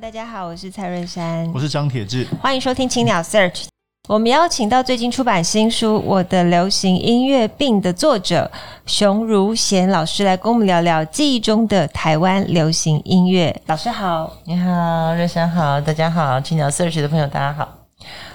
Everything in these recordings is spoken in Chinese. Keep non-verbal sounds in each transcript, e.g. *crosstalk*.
大家好，我是蔡瑞山，我是张铁志，欢迎收听青鸟 Search。我们邀请到最近出版新书《我的流行音乐病》的作者熊如贤老师来跟我们聊聊记忆中的台湾流行音乐。老师好，你好，瑞山好，大家好，青鸟 Search 的朋友大家好。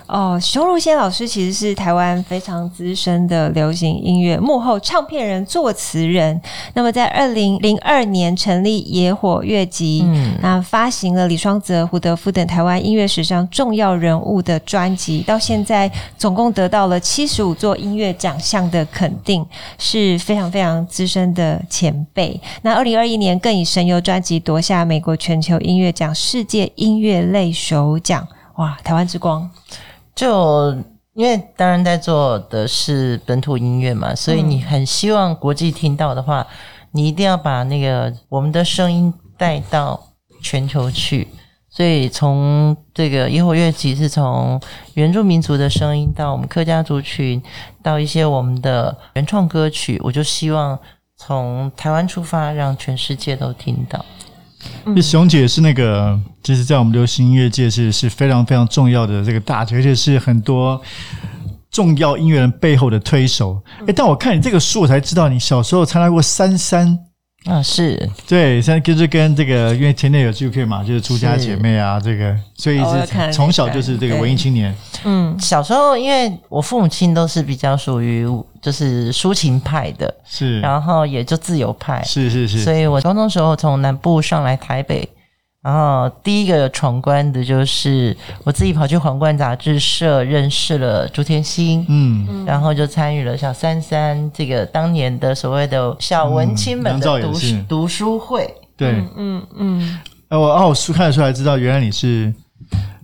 哦，熊如贤老师其实是台湾非常资深的流行音乐幕后唱片人、作词人。那么，在二零零二年成立野火乐集，嗯，那发行了李双泽、胡德夫等台湾音乐史上重要人物的专辑，到现在总共得到了七十五座音乐奖项的肯定，是非常非常资深的前辈。那二零二一年更以神游专辑夺下美国全球音乐奖世界音乐类首奖，哇，台湾之光！就因为当然在做的是本土音乐嘛，所以你很希望国际听到的话，你一定要把那个我们的声音带到全球去。所以从这个野火乐集是从原住民族的声音到我们客家族群，到一些我们的原创歌曲，我就希望从台湾出发，让全世界都听到。嗯、熊姐是那个，就是在我们流行音乐界是是非常非常重要的这个大姐，而且是很多重要音乐人背后的推手。哎，但我看你这个书，我才知道你小时候参加过三三。啊，是对，像就是跟这个，因为前面有纪录片嘛，就是出家姐妹啊，这个，所以是从小就是这个文艺青年。嗯，小时候因为我父母亲都是比较属于就是抒情派的，是，然后也就自由派，是是是，所以我高中时候从南部上来台北。然后第一个闯关的就是我自己跑去皇冠杂志社认识了朱天心，嗯，然后就参与了小三三这个当年的所谓的小文青们的读书、嗯、读书会，对，嗯嗯，嗯。我哦，我书看得出来，知道原来你是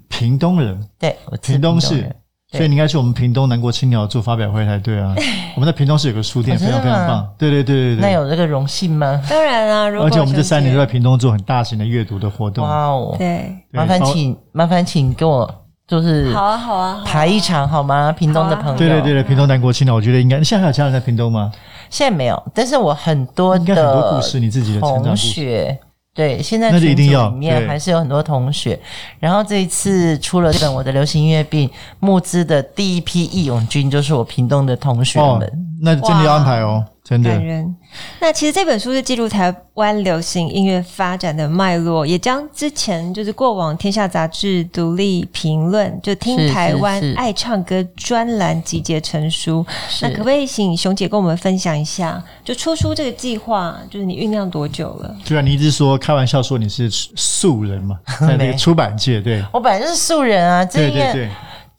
屏东人，对，我屏东市。所以你应该去我们屏东南国青鸟做发表会才对啊！*laughs* 我们在屏东是有个书店，非常非常棒。对对对对对。那有这个荣幸吗？当然啊，而且我们这三年都在屏东做很大型的阅读的活动。哇哦！对，麻烦请麻烦请跟我就是好啊好啊排一场好吗？屏东的朋友。对对对对，屏东南国青鸟，我觉得应该。现在还有家人在屏东吗？现在没有，但是我很多的应该很多故事，你自己的同学。对，现在群组里面还是有很多同学。然后这一次出了这本《我的流行音乐病》募资的第一批义勇军，就是我屏东的同学们。哦，那真的要安排哦。真的感人。那其实这本书是记录台湾流行音乐发展的脉络，也将之前就是过往天下杂志独立评论就听台湾爱唱歌专栏集结成书。那可不可以请熊姐跟我们分享一下，就出书这个计划，就是你酝酿多久了？对啊，你一直说开玩笑说你是素人嘛，*laughs* 在那个出版界，对，我本来就是素人啊，对对对。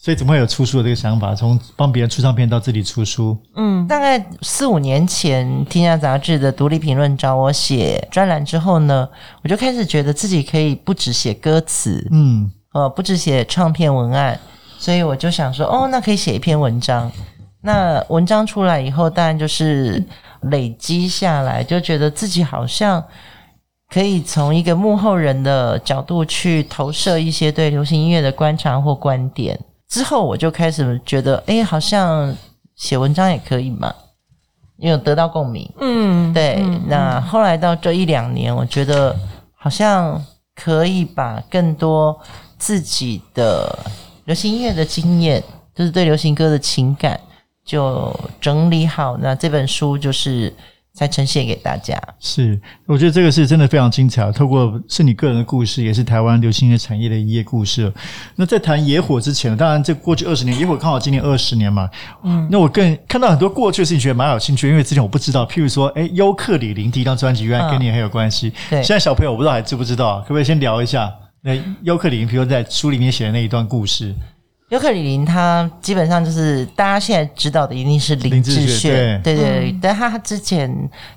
所以怎么会有出书的这个想法？从帮别人出唱片到自己出书，嗯，大概四五年前，《天下杂志》的独立评论找我写专栏之后呢，我就开始觉得自己可以不只写歌词，嗯，呃，不只写唱片文案，所以我就想说，哦，那可以写一篇文章。那文章出来以后，当然就是累积下来，就觉得自己好像可以从一个幕后人的角度去投射一些对流行音乐的观察或观点。之后我就开始觉得，哎，好像写文章也可以嘛，因为有得到共鸣。嗯，对。嗯、那后来到这一两年，我觉得好像可以把更多自己的流行音乐的经验，就是对流行歌的情感，就整理好。那这本书就是。再呈现给大家。是，我觉得这个是真的非常精彩。透过是你个人的故事，也是台湾流行音乐产业的一页故事。那在谈野火之前，当然这过去二十年，野火刚好今年二十年嘛。嗯，那我更看到很多过去的事情，觉得蛮有兴趣。因为之前我不知道，譬如说，诶，优客李林第一张专辑原来跟你很有关系。对，现在小朋友我不知道还知不知道，可不可以先聊一下？那优客李林，譬如说在书里面写的那一段故事。尤克里林，他基本上就是大家现在知道的，一定是林志炫，对对对。嗯、但他之前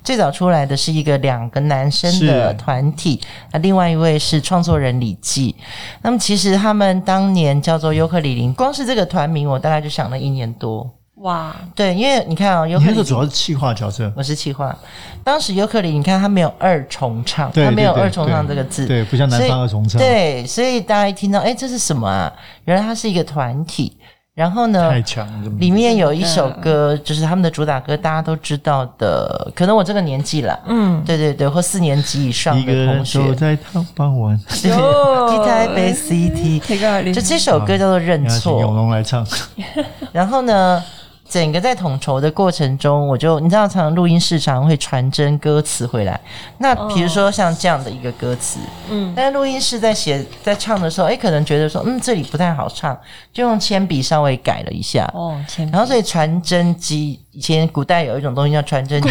最早出来的是一个两个男生的团体，那另外一位是创作人李记。那么其实他们当年叫做尤克里林，光是这个团名，我大概就想了一年多。哇，对，因为你看啊、哦，尤克里主要是气化角色，我是气化。当时尤克里里，你看他没有二重唱，他没有二重唱这个字，对，不像南方二重唱，对，所以大家一听到，哎，这是什么啊？原来它是一个团体。然后呢，太强，里面有一首歌，就是他们的主打歌，大家都知道的。可能我这个年纪了，嗯，对对对，或四年级以上的同学。走在傍晚，*laughs* 对台北 CT，*laughs* 就这首歌叫做《认错》，永龙来唱。*laughs* 然后呢？整个在统筹的过程中，我就你知道，常常录音室常会传真歌词回来。那比如说像这样的一个歌词，嗯，但是录音室在写在唱的时候，哎，可能觉得说，嗯，这里不太好唱，就用铅笔稍微改了一下。哦，铅笔。然后所以传真机以前古代有一种东西叫传真机，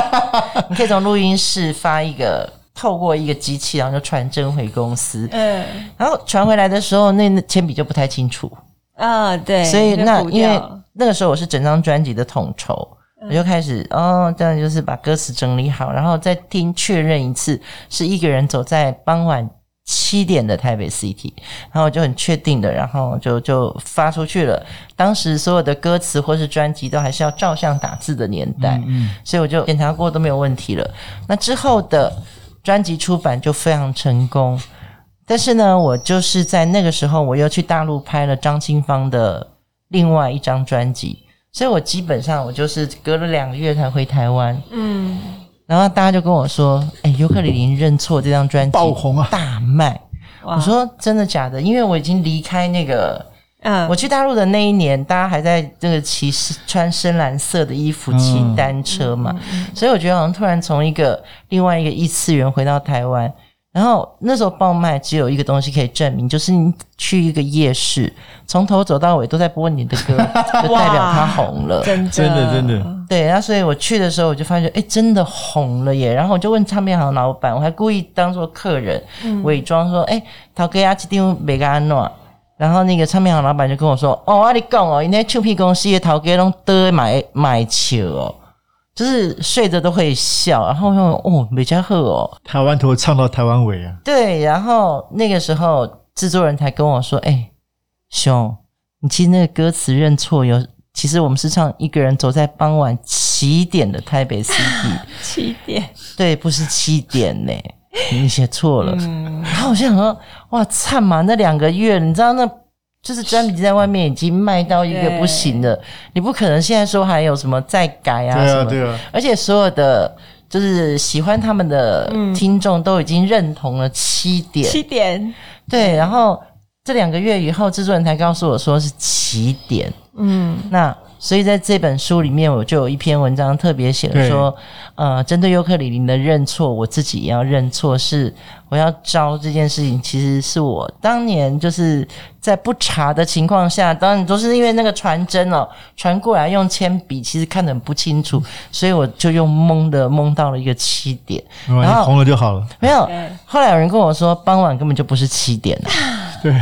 *laughs* 你可以从录音室发一个，透过一个机器，然后就传真回公司。嗯，然后传回来的时候，那那铅笔就不太清楚。啊，对。所以那因为。那个时候我是整张专辑的统筹，我就开始哦，这样就是把歌词整理好，然后再听确认一次，是一个人走在傍晚七点的台北 City，然后我就很确定的，然后就就发出去了。当时所有的歌词或是专辑都还是要照相打字的年代，嗯，嗯，所以我就检查过都没有问题了。那之后的专辑出版就非常成功，但是呢，我就是在那个时候我又去大陆拍了张清芳的。另外一张专辑，所以我基本上我就是隔了两个月才回台湾。嗯，然后大家就跟我说：“哎、欸，尤克里里认错这张专辑爆红啊，大卖。”我说：“真的假的？”因为我已经离开那个，嗯，我去大陆的那一年，大家还在这个骑穿深蓝色的衣服骑单车嘛，嗯、所以我觉得好像突然从一个另外一个异次元回到台湾。然后那时候爆卖只有一个东西可以证明，就是你去一个夜市，从头走到尾都在播你的歌，*laughs* 就代表它红了。真的真的真的。对，然后所以我去的时候，我就发现，哎，真的红了耶！然后我就问唱片行老板，我还故意当做客人，嗯、伪装说，哎，陶哥阿吉丁没个安诺。然后那个唱片行老板就跟我说，哦，阿你讲哦，因为唱片公司的陶哥拢都买买球哦。就是睡着都会笑，然后说哦，美嘉赫哦，台湾头唱到台湾尾啊。对，然后那个时候制作人才跟我说：“哎，兄，你其实那个歌词认错有，其实我们是唱一个人走在傍晚七点的台北 City。*laughs* 七点，对，不是七点呢，你写错了。嗯、然后我就想说，哇，惨嘛，那两个月，你知道那。”就是专辑在外面已经卖到一个不行了，你不可能现在说还有什么再改啊什么？对啊，对啊。而且所有的就是喜欢他们的听众都已经认同了七点，七点。对，然后这两个月以后，制作人才告诉我说是七点。嗯，那。所以在这本书里面，我就有一篇文章特别写了说，呃，针对尤克里里的认错，我自己也要认错，是我要招这件事情，其实是我当年就是在不查的情况下，当然都是因为那个传真哦传过来用铅笔，其实看得很不清楚，所以我就用蒙的蒙到了一个七点，然后红了就好了。没有，后来有人跟我说，傍晚根本就不是七点 *laughs* 啊。对。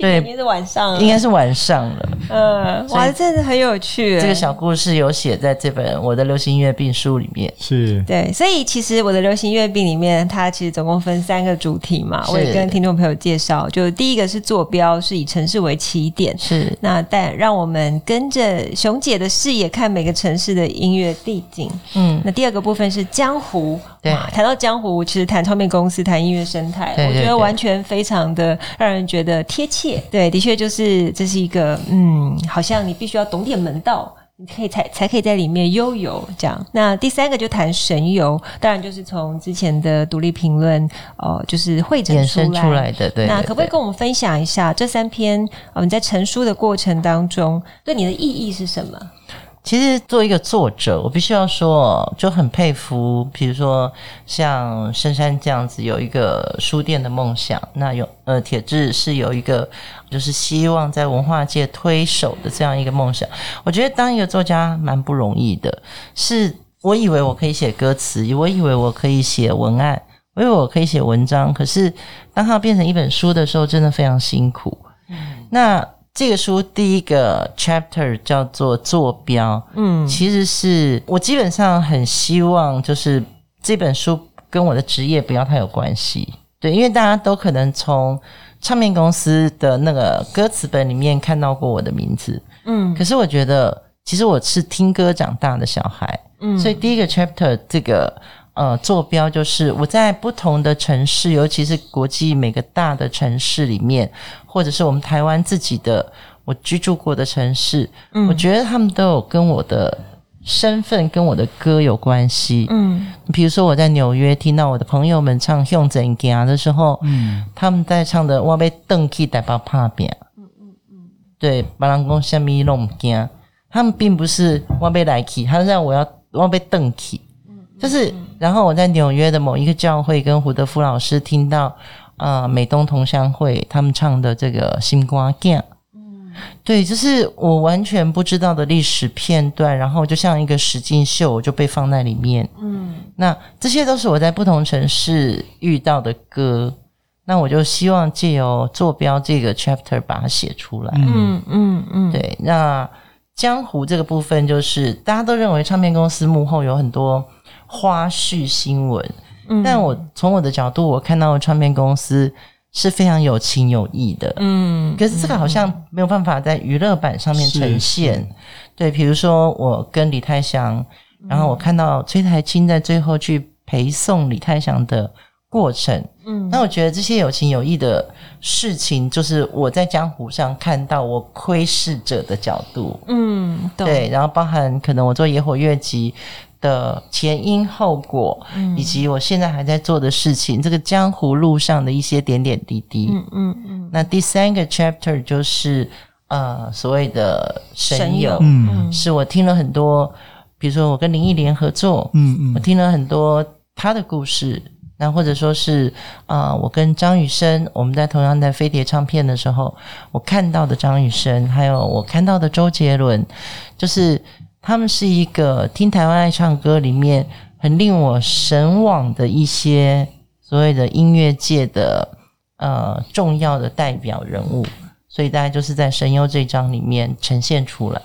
对，应该是晚上了，应该是晚上了。嗯，哇，真的很有趣。这个小故事有写在这本《我的流行音乐病书》里面。是，对，所以其实《我的流行音乐病》里面，它其实总共分三个主题嘛。我也跟听众朋友介绍，就第一个是坐标，是以城市为起点，是那但让我们跟着熊姐的视野看每个城市的音乐地景。嗯，那第二个部分是江湖。对，谈到江湖，其实谈唱片公司，谈音乐生态，我觉得完全非常的让人觉得贴切。对，的确就是这是一个，嗯，好像你必须要懂点门道，你可以才才可以在里面悠游这样。那第三个就谈神游，当然就是从之前的独立评论，哦、呃，就是汇整出来，出来的。对，那可不可以跟我们分享一下这三篇？呃，你在成书的过程当中，对你的意义是什么？其实作为一个作者，我必须要说，就很佩服，比如说像深山这样子有一个书店的梦想，那有呃铁志是有一个就是希望在文化界推手的这样一个梦想。我觉得当一个作家蛮不容易的，是我以为我可以写歌词，我以为我可以写文案，我以为我可以写文章，可是当它变成一本书的时候，真的非常辛苦。嗯，那。这个书第一个 chapter 叫做坐标，嗯，其实是我基本上很希望，就是这本书跟我的职业不要太有关系，对，因为大家都可能从唱片公司的那个歌词本里面看到过我的名字，嗯，可是我觉得其实我是听歌长大的小孩，嗯，所以第一个 chapter 这个。呃，坐标就是我在不同的城市，尤其是国际每个大的城市里面，或者是我们台湾自己的我居住过的城市，嗯，我觉得他们都有跟我的身份跟我的歌有关系。嗯，比如说我在纽约听到我的朋友们唱《向前行》的时候，嗯，他们在唱的我被邓去代表怕扁，嗯嗯嗯，对，别人讲什么拢不惊，他们并不是我被来去，他让我要我被邓去。就是，然后我在纽约的某一个教会跟胡德夫老师听到，啊、呃，美东同乡会他们唱的这个《心肝镜》，嗯，对，就是我完全不知道的历史片段，然后就像一个实境秀，我就被放在里面，嗯，那这些都是我在不同城市遇到的歌，那我就希望借由坐标这个 chapter 把它写出来，嗯嗯嗯，对，那江湖这个部分就是大家都认为唱片公司幕后有很多。花絮新闻，嗯，但我从我的角度，我看到的唱片公司是非常有情有义的，嗯，可是这个好像没有办法在娱乐版上面呈现，对，比如说我跟李泰祥，然后我看到崔苔菁在最后去陪送李泰祥的过程，嗯，那我觉得这些有情有义的事情，就是我在江湖上看到我窥视者的角度，嗯，对，然后包含可能我做野火乐集。的前因后果，嗯，以及我现在还在做的事情，这个江湖路上的一些点点滴滴。嗯嗯嗯。那第三个 chapter 就是呃所谓的神友，嗯，是我听了很多，比如说我跟林忆莲合作，嗯嗯，我听了很多他的故事，那或者说是啊、呃，我跟张雨生，我们在同样在飞碟唱片的时候，我看到的张雨生，还有我看到的周杰伦，就是。他们是一个听台湾爱唱歌里面很令我神往的一些所谓的音乐界的呃重要的代表人物，所以大家就是在神游这章里面呈现出来。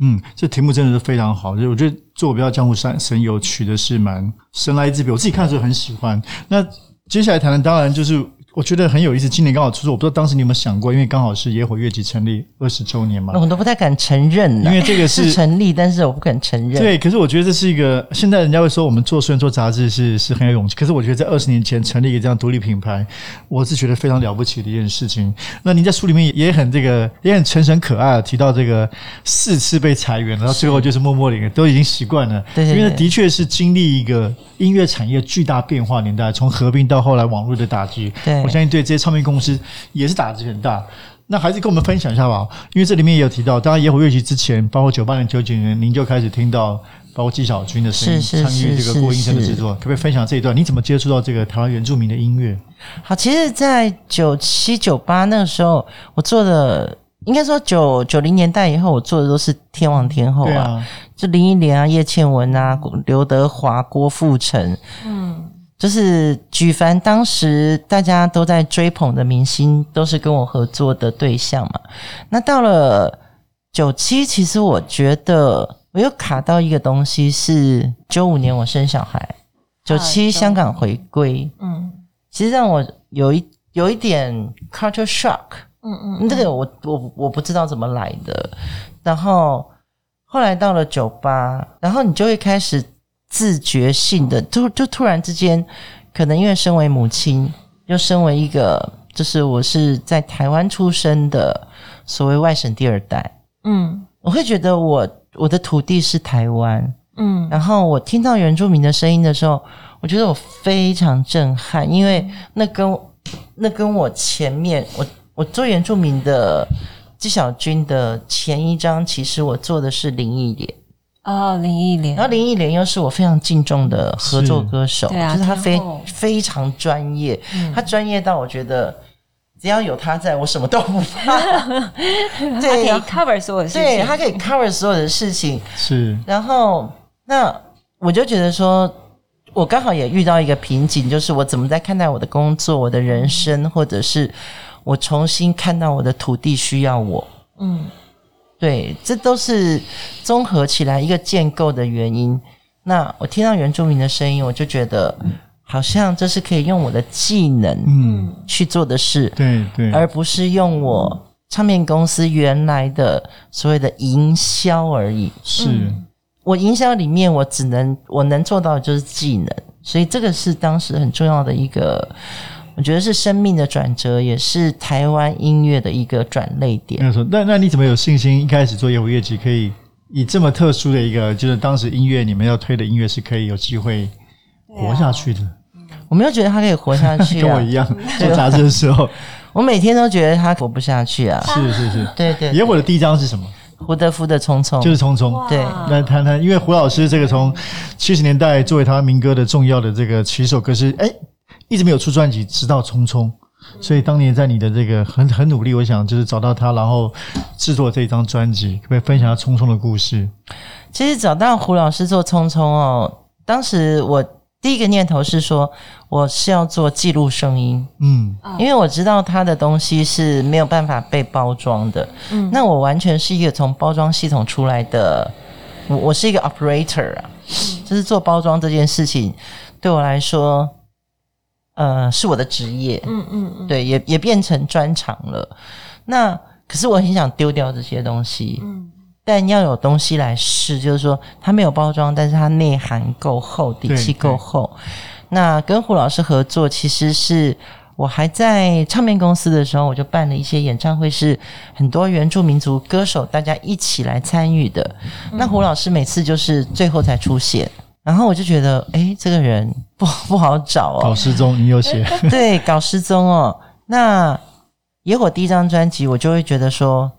嗯，这题目真的是非常好，就我觉得坐标江湖山神游取的是蛮神来之笔，我自己看的时候很喜欢。那接下来谈的当然就是。我觉得很有意思，今年刚好出书，我不知道当时你有没有想过，因为刚好是野火乐集成立二十周年嘛。我都不太敢承认，因为这个是，是成立，但是我不敢承认。对，可是我觉得这是一个，现在人家会说我们做虽然做杂志是是很有勇气，可是我觉得在二十年前成立一个这样独立品牌，我是觉得非常了不起的一件事情。那您在书里面也很这个也很诚恳可爱，提到这个四次被裁员，然后最后就是默默的都已经习惯了，对，对，对，因为的确是经历一个音乐产业巨大变化年代，从合并到后来网络的打击，对。我相信对这些唱片公司也是打击很大，那还是跟我们分享一下吧。因为这里面也有提到，当然野火乐集之前，包括九八年、九九年，您就开始听到包括纪晓君的声音参与这个郭英生的制作，可不可以分享这一段？你怎么接触到这个台湾原住民的音乐？好，其实，在九七、九八那个时候，我做的应该说九九零年代以后，我做的都是天王天后啊，就林忆莲啊、叶倩文啊、刘德华、郭富城，嗯。就是举凡当时大家都在追捧的明星，都是跟我合作的对象嘛。那到了九七，其实我觉得我又卡到一个东西，是九五年我生小孩，九七香港回归，嗯，其实让我有一有一点 culture shock，嗯嗯，嗯，这个我我我不知道怎么来的。然后后来到了九八，然后你就会开始。自觉性的，就就突然之间，可能因为身为母亲，又身为一个，就是我是在台湾出生的所谓外省第二代，嗯，我会觉得我我的土地是台湾，嗯，然后我听到原住民的声音的时候，我觉得我非常震撼，因为那跟那跟我前面我我做原住民的纪晓君的前一章，其实我做的是林忆莲。哦，林忆莲，然后林忆莲又是我非常敬重的合作歌手，是啊、就是他非非常专业，嗯、他专业到我觉得只要有他在我什么都不怕。*laughs* 他可以 cover 所有的事情，对，他可以 cover 所有的事情。是，然后那我就觉得说，我刚好也遇到一个瓶颈，就是我怎么在看待我的工作、我的人生，或者是我重新看到我的土地需要我。嗯，对，这都是综合起来一个建构的原因。那我听到原住民的声音，我就觉得好像这是可以用我的技能嗯去做的事，对对，而不是用我唱片公司原来的所谓的营销而已。是。我营销里面，我只能我能做到的就是技能，所以这个是当时很重要的一个，我觉得是生命的转折，也是台湾音乐的一个转捩点。没有错，那那你怎么有信心一开始做野火乐集可以以这么特殊的一个，就是当时音乐你们要推的音乐是可以有机会活下去的？我没有觉得他可以活下 *laughs* 去，啊，跟我一样做杂志的时候，*laughs* 我每天都觉得他活不下去啊。是是是，*laughs* 对，对对。野火的第一张是什么？胡德夫的《匆匆》就是《匆匆》，对。那谈谈，因为胡老师这个从七十年代作为他民歌的重要的这个起手歌是，哎，一直没有出专辑，直到《匆匆》。所以当年在你的这个很很努力，我想就是找到他，然后制作这一张专辑，可不可以分享下《匆匆》的故事？其实找到胡老师做《匆匆》哦，当时我。第一个念头是说，我是要做记录声音，嗯，因为我知道他的东西是没有办法被包装的，嗯，那我完全是一个从包装系统出来的，我我是一个 operator 啊，就是做包装这件事情对我来说，呃，是我的职业，嗯嗯嗯，对，也也变成专长了。那可是我很想丢掉这些东西，嗯。但要有东西来试，就是说它没有包装，但是它内涵够厚，底气够厚。那跟胡老师合作，其实是我还在唱片公司的时候，我就办了一些演唱会，是很多原住民族歌手大家一起来参与的。嗯、那胡老师每次就是最后才出现，然后我就觉得，哎、欸，这个人不 *laughs* 不好找哦。搞失踪，你有写？*laughs* 对，搞失踪哦。那野火第一张专辑，我就会觉得说。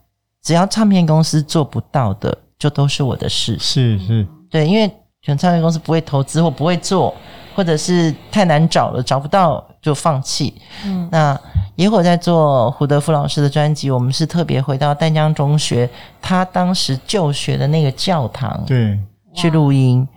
只要唱片公司做不到的，就都是我的事。是是，对，因为可能唱片公司不会投资或不会做，或者是太难找了，找不到就放弃。嗯，那野火在做胡德夫老师的专辑，我们是特别回到丹江中学，他当时就学的那个教堂，对，去录音。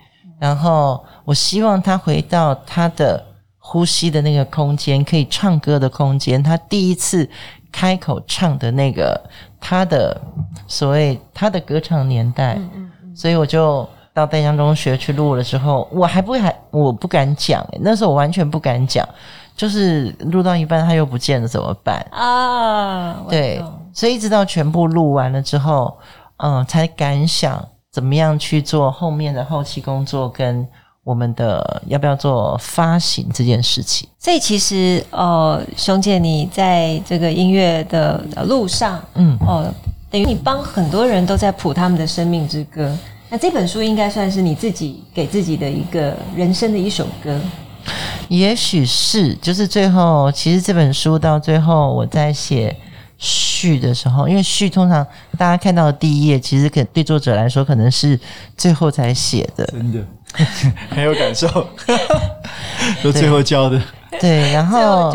然后我希望他回到他的呼吸的那个空间，可以唱歌的空间。他第一次开口唱的那个。他的所谓他的歌唱年代，嗯嗯嗯，所以我就到淡江中学去录了之后，我还不还我不敢讲，欸，那时候我完全不敢讲，就是录到一半他又不见了怎么办啊？对，所以一直到全部录完了之后，嗯，才敢想怎么样去做后面的后期工作跟。我们的要不要做发行这件事情？所以其实，呃，熊姐你在这个音乐的路上，嗯，哦，等于你帮很多人都在谱他们的生命之歌。那这本书应该算是你自己给自己的一个人生的一首歌。也许是，就是最后，其实这本书到最后我在写序的时候，因为序通常大家看到的第一页，其实可对作者来说可能是最后才写的，真的。*laughs* 很有感受，*laughs* 都最后交的。对，然后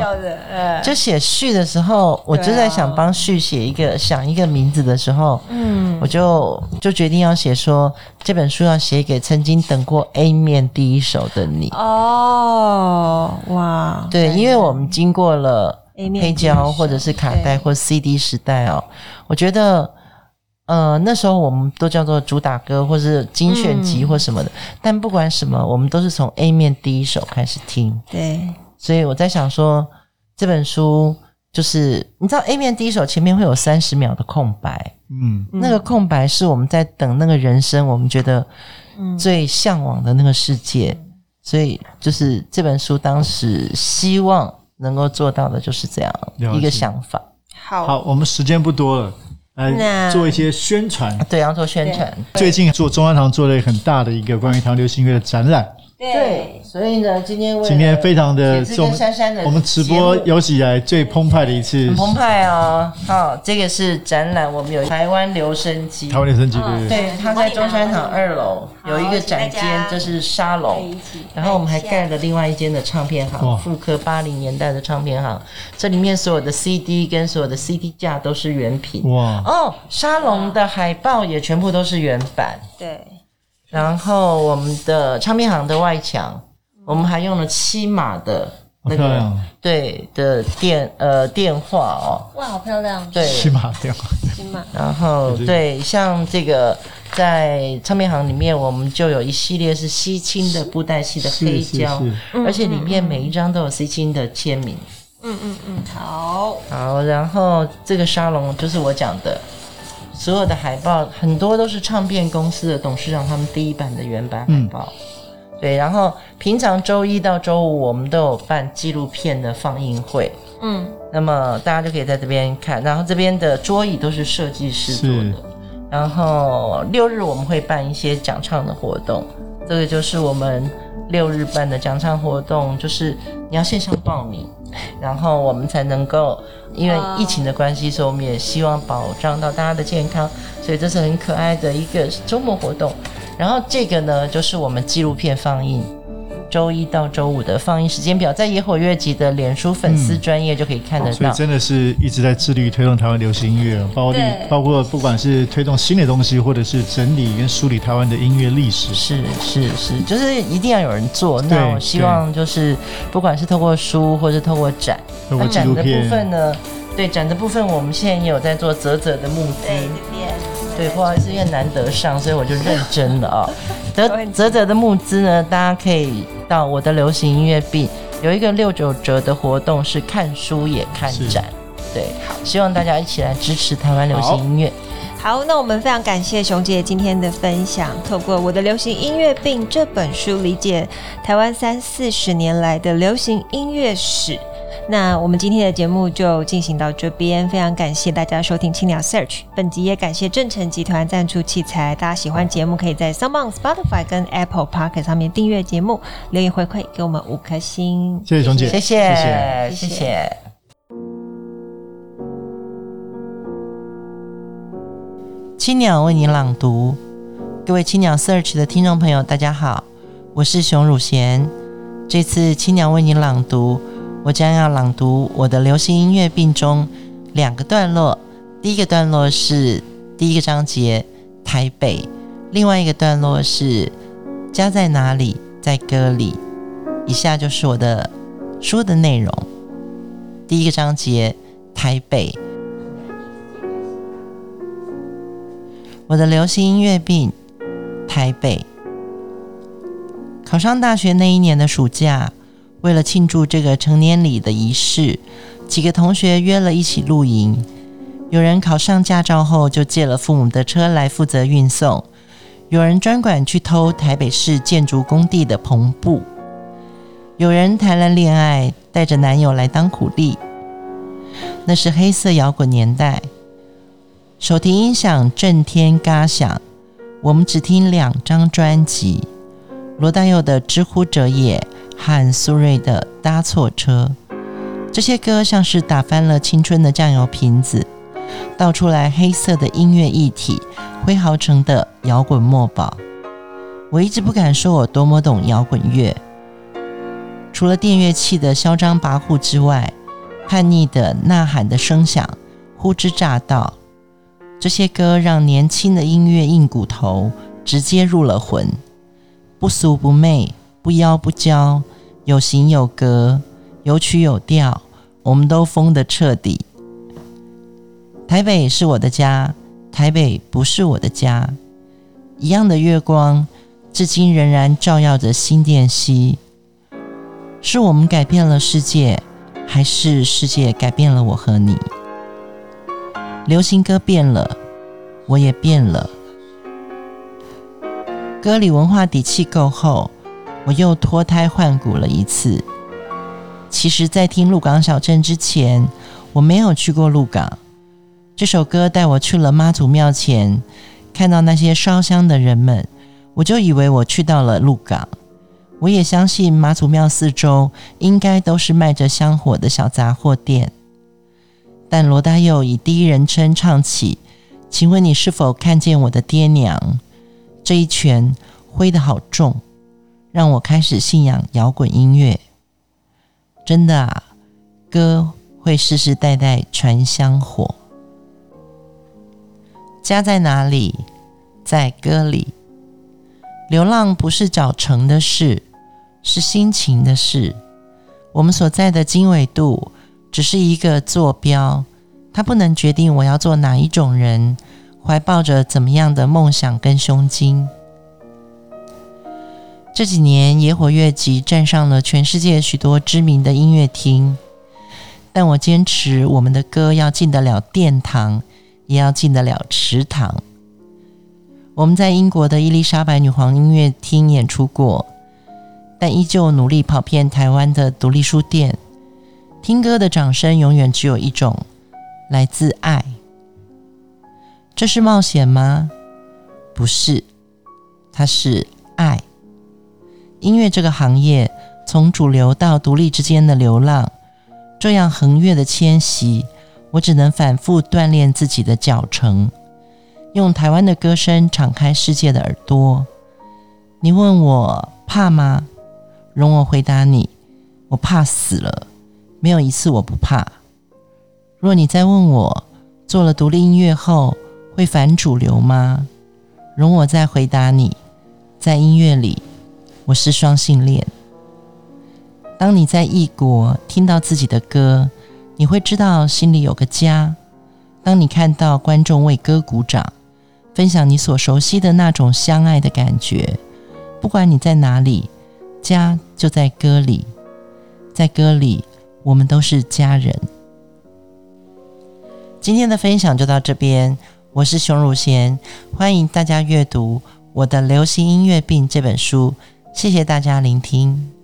就写序的时候，我就在想帮序写一个想一个名字的时候，嗯，我就就决定要写说这本书要写给曾经等过 A 面第一手的你。哦，哇，对，因为我们经过了黑胶或者是卡带或 CD 时代哦，我觉得。呃，那时候我们都叫做主打歌，或是精选集或什么的。嗯、但不管什么，我们都是从 A 面第一首开始听。对，所以我在想说，这本书就是你知道，A 面第一首前面会有三十秒的空白，嗯，那个空白是我们在等那个人生，我们觉得最向往的那个世界。嗯、所以，就是这本书当时希望能够做到的就是这样一个想法。好，好，我们时间不多了。来做一些宣传，对，要做宣传。最近做中央堂做了很大的一个关于台湾流行音乐的展览。对，所以呢，今天今天非常的重，我们直播有史以来最澎湃的一次，很澎湃哦。好，这个是展览，我们有台湾留声机，台湾留声机，对对对，它在中山堂二楼有一个展间，这是沙龙。然后我们还盖了另外一间的唱片行，复刻八零年代的唱片行，这里面所有的 CD 跟所有的 CD 架都是原品。哇哦，沙龙的海报也全部都是原版。对。然后我们的唱片行的外墙，我们还用了七码的那个对的电呃电话哦，哇，好漂亮！对，七码电话，七码。然后对，像这个在唱片行里面，我们就有一系列是西青的布袋戏的黑胶，而且里面每一张都有西青的签名。嗯嗯嗯，好，好。然后这个沙龙就是我讲的，所有的海报很多都是唱片公司的董事长他们第一版的原版海报。嗯对，然后平常周一到周五我们都有办纪录片的放映会，嗯，那么大家就可以在这边看。然后这边的桌椅都是设计师做的。然后六日我们会办一些讲唱的活动，这个就是我们六日办的讲唱活动，就是你要线上报名，然后我们才能够，因为疫情的关系，所以我们也希望保障到大家的健康，所以这是很可爱的一个周末活动。然后这个呢，就是我们纪录片放映，周一到周五的放映时间表，在野火乐集的脸书粉丝专业就可以看得到。嗯、所以真的是一直在致力于推动台湾流行音乐，包括包括不管是推动新的东西，或者是整理跟梳理台湾的音乐历史。是是是，就是一定要有人做。那我希望就是不管是透过书，或者透过展，透过展的部分呢，对展的部分，我们现在也有在做泽泽的募资。对，不好意思，因为难得上，所以我就认真了啊、*laughs* 哦。泽泽泽的募资呢，大家可以到我的流行音乐病有一个六九折的活动，是看书也看展。是对，好，希望大家一起来支持台湾流行音乐。好，那我们非常感谢熊姐今天的分享，透过我的流行音乐病这本书，理解台湾三四十年来的流行音乐史。那我们今天的节目就进行到这边，非常感谢大家收听青鸟 Search。本集也感谢正成集团赞助器材。大家喜欢节目，可以在 SoundOn、Spotify 跟 Apple Podcast 上面订阅节目，留言回馈给我们五颗星。谢谢熊姐，谢谢，谢谢。谢谢。青鸟为你朗读，各位青鸟 Search 的听众朋友，大家好，我是熊汝贤。这次青鸟为你朗读。我将要朗读我的流行音乐病中两个段落，第一个段落是第一个章节台北，另外一个段落是家在哪里，在歌里。以下就是我的书的内容。第一个章节台北，我的流行音乐病台北，考上大学那一年的暑假。为了庆祝这个成年礼的仪式，几个同学约了一起露营。有人考上驾照后就借了父母的车来负责运送，有人专管去偷台北市建筑工地的篷布，有人谈了恋爱，带着男友来当苦力。那是黑色摇滚年代，手提音响震天嘎响，我们只听两张专辑：罗大佑的《之乎者也》。和苏芮的搭错车，这些歌像是打翻了青春的酱油瓶子，倒出来黑色的音乐液体，挥毫成的摇滚墨宝。我一直不敢说我多么懂摇滚乐，除了电乐器的嚣张跋扈之外，叛逆的呐喊的声响呼之诈到。这些歌让年轻的音乐硬骨头直接入了魂，不俗不媚。不妖不娇，有型有格，有曲有调，我们都疯得彻底。台北是我的家，台北不是我的家。一样的月光，至今仍然照耀着新店溪。是我们改变了世界，还是世界改变了我和你？流行歌变了，我也变了。歌里文化底气够厚。我又脱胎换骨了一次。其实，在听《鹿港小镇》之前，我没有去过鹿港。这首歌带我去了妈祖庙前，看到那些烧香的人们，我就以为我去到了鹿港。我也相信妈祖庙四周应该都是卖着香火的小杂货店。但罗大佑以第一人称唱起：“请问你是否看见我的爹娘？”这一拳挥得好重。让我开始信仰摇滚音乐，真的啊，歌会世世代代传香火。家在哪里？在歌里。流浪不是找成的事，是心情的事。我们所在的经纬度只是一个坐标，它不能决定我要做哪一种人，怀抱着怎么样的梦想跟胸襟。这几年，野火乐集站上了全世界许多知名的音乐厅，但我坚持我们的歌要进得了殿堂，也要进得了池塘。我们在英国的伊丽莎白女皇音乐厅演出过，但依旧努力跑遍台湾的独立书店。听歌的掌声永远只有一种，来自爱。这是冒险吗？不是，它是爱。音乐这个行业，从主流到独立之间的流浪，这样横越的迁徙，我只能反复锻炼自己的脚程，用台湾的歌声敞开世界的耳朵。你问我怕吗？容我回答你，我怕死了，没有一次我不怕。若你再问我，做了独立音乐后会反主流吗？容我再回答你，在音乐里。我是双性恋。当你在异国听到自己的歌，你会知道心里有个家。当你看到观众为歌鼓掌，分享你所熟悉的那种相爱的感觉，不管你在哪里，家就在歌里。在歌里，我们都是家人。今天的分享就到这边，我是熊汝贤，欢迎大家阅读我的《流行音乐病》这本书。谢谢大家聆听。